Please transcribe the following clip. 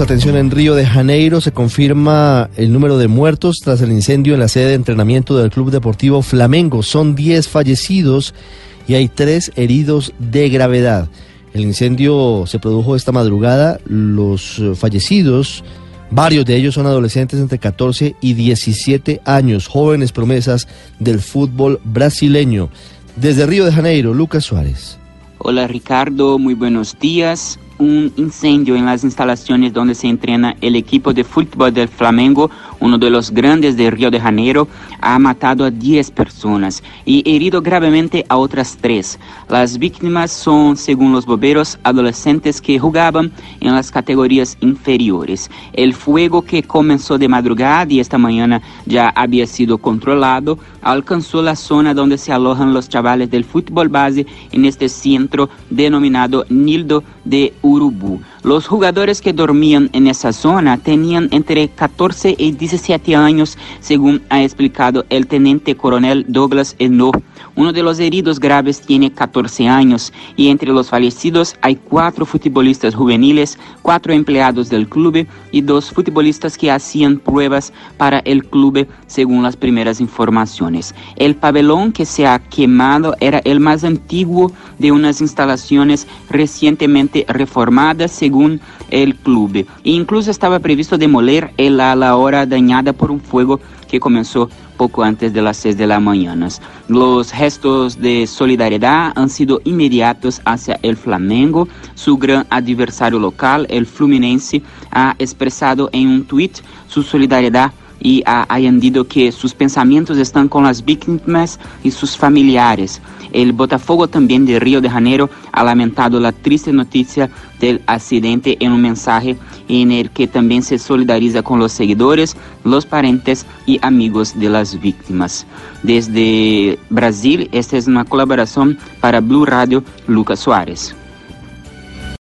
Atención, en Río de Janeiro se confirma el número de muertos tras el incendio en la sede de entrenamiento del Club Deportivo Flamengo. Son 10 fallecidos y hay 3 heridos de gravedad. El incendio se produjo esta madrugada. Los fallecidos, varios de ellos son adolescentes entre 14 y 17 años, jóvenes promesas del fútbol brasileño. Desde Río de Janeiro, Lucas Suárez. Hola Ricardo, muy buenos días. Un incendio en las instalaciones donde se entrena el equipo de fútbol del Flamengo, uno de los grandes de Río de Janeiro, ha matado a 10 personas y herido gravemente a otras 3. Las víctimas son, según los bomberos, adolescentes que jugaban en las categorías inferiores. El fuego que comenzó de madrugada y esta mañana ya había sido controlado, alcanzó la zona donde se alojan los chavales del fútbol base en este centro denominado Nildo de Urubu. Los jugadores que dormían en esa zona tenían entre 14 y 17 años, según ha explicado el teniente coronel Douglas Eno. Uno de los heridos graves tiene 14 años y entre los fallecidos hay cuatro futbolistas juveniles, cuatro empleados del club y dos futbolistas que hacían pruebas para el club, según las primeras informaciones. El pabellón que se ha quemado era el más antiguo de unas instalaciones recientemente reformadas, según el club. E incluso estaba previsto demoler el ala hora dañada por un fuego que comenzó poco antes de las 6 de la mañana. Los de solidaridad han sido inmediatos hacia el Flamengo. Su gran adversario local, el Fluminense, ha expresado en un tuit su solidaridad y ha añadido que sus pensamientos están con las víctimas y sus familiares. El Botafogo también de Río de Janeiro ha lamentado la triste noticia del accidente en un mensaje en el que también se solidariza con los seguidores, los parentes y amigos de las víctimas. Desde Brasil, esta es una colaboración para Blue Radio, Lucas Suárez.